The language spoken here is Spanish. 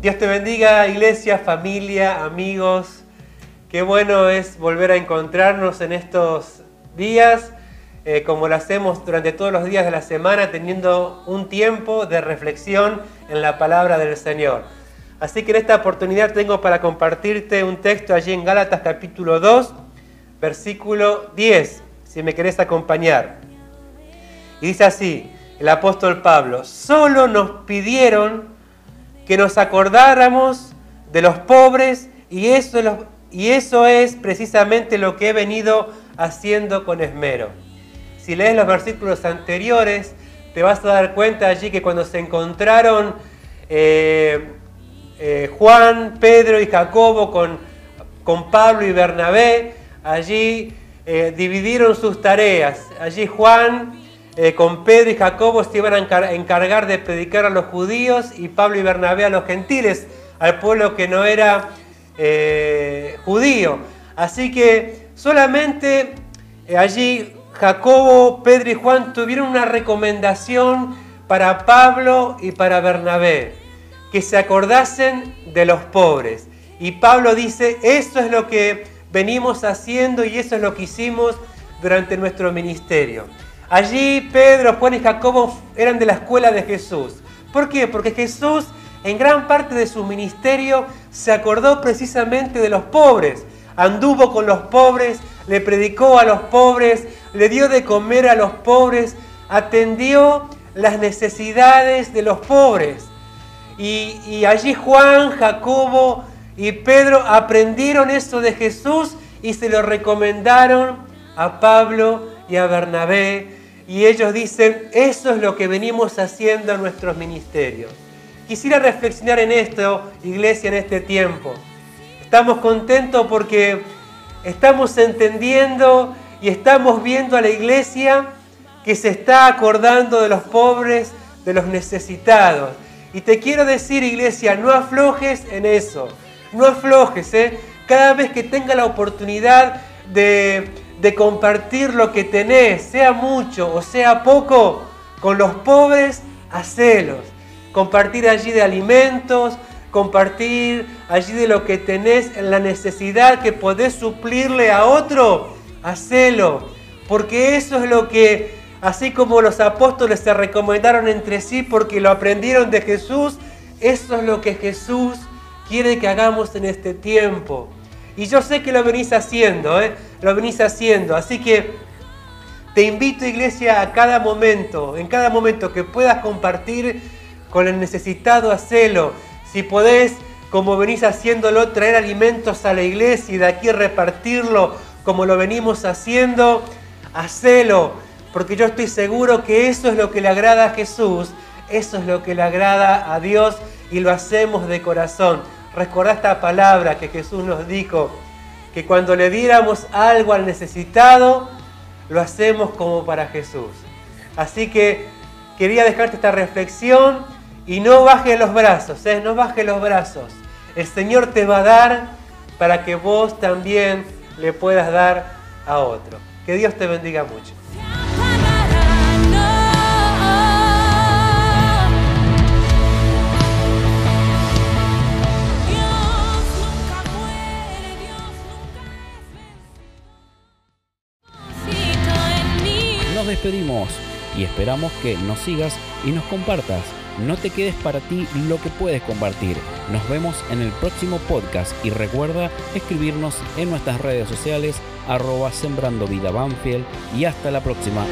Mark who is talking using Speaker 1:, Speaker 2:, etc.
Speaker 1: Dios te bendiga, iglesia, familia, amigos. Qué bueno es volver a encontrarnos en estos días, eh, como lo hacemos durante todos los días de la semana, teniendo un tiempo de reflexión en la palabra del Señor. Así que en esta oportunidad tengo para compartirte un texto allí en Gálatas capítulo 2, versículo 10, si me querés acompañar. Y dice así, el apóstol Pablo, solo nos pidieron que nos acordáramos de los pobres y eso, y eso es precisamente lo que he venido haciendo con esmero. Si lees los versículos anteriores, te vas a dar cuenta allí que cuando se encontraron eh, eh, Juan, Pedro y Jacobo con, con Pablo y Bernabé, allí eh, dividieron sus tareas. Allí Juan eh, con Pedro y Jacobo se iban a encargar de predicar a los judíos y Pablo y Bernabé a los gentiles, al pueblo que no era eh, judío. Así que solamente eh, allí Jacobo, Pedro y Juan tuvieron una recomendación para Pablo y para Bernabé, que se acordasen de los pobres. Y Pablo dice, eso es lo que venimos haciendo y eso es lo que hicimos durante nuestro ministerio. Allí Pedro, Juan y Jacobo eran de la escuela de Jesús. ¿Por qué? Porque Jesús en gran parte de su ministerio se acordó precisamente de los pobres. Anduvo con los pobres, le predicó a los pobres, le dio de comer a los pobres, atendió las necesidades de los pobres. Y, y allí Juan, Jacobo y Pedro aprendieron eso de Jesús y se lo recomendaron a Pablo y a Bernabé y ellos dicen, eso es lo que venimos haciendo en nuestros ministerios. Quisiera reflexionar en esto, iglesia, en este tiempo. Estamos contentos porque estamos entendiendo y estamos viendo a la iglesia que se está acordando de los pobres, de los necesitados. Y te quiero decir, iglesia, no aflojes en eso. No aflojes, ¿eh? Cada vez que tenga la oportunidad de de compartir lo que tenés, sea mucho o sea poco, con los pobres, hacelos. Compartir allí de alimentos, compartir allí de lo que tenés en la necesidad que podés suplirle a otro, hacelo. Porque eso es lo que, así como los apóstoles se recomendaron entre sí porque lo aprendieron de Jesús, eso es lo que Jesús quiere que hagamos en este tiempo. Y yo sé que lo venís haciendo, ¿eh? lo venís haciendo. Así que te invito, iglesia, a cada momento, en cada momento que puedas compartir con el necesitado, hacelo. Si podés, como venís haciéndolo, traer alimentos a la iglesia y de aquí repartirlo como lo venimos haciendo, hacelo. Porque yo estoy seguro que eso es lo que le agrada a Jesús, eso es lo que le agrada a Dios y lo hacemos de corazón. Recordá esta palabra que Jesús nos dijo, que cuando le diéramos algo al necesitado, lo hacemos como para Jesús. Así que quería dejarte esta reflexión y no baje los brazos, ¿eh? no baje los brazos. El Señor te va a dar para que vos también le puedas dar a otro. Que Dios te bendiga mucho.
Speaker 2: Despedimos y esperamos que nos sigas y nos compartas. No te quedes para ti lo que puedes compartir. Nos vemos en el próximo podcast y recuerda escribirnos en nuestras redes sociales arroba sembrando vida Banfield y hasta la próxima.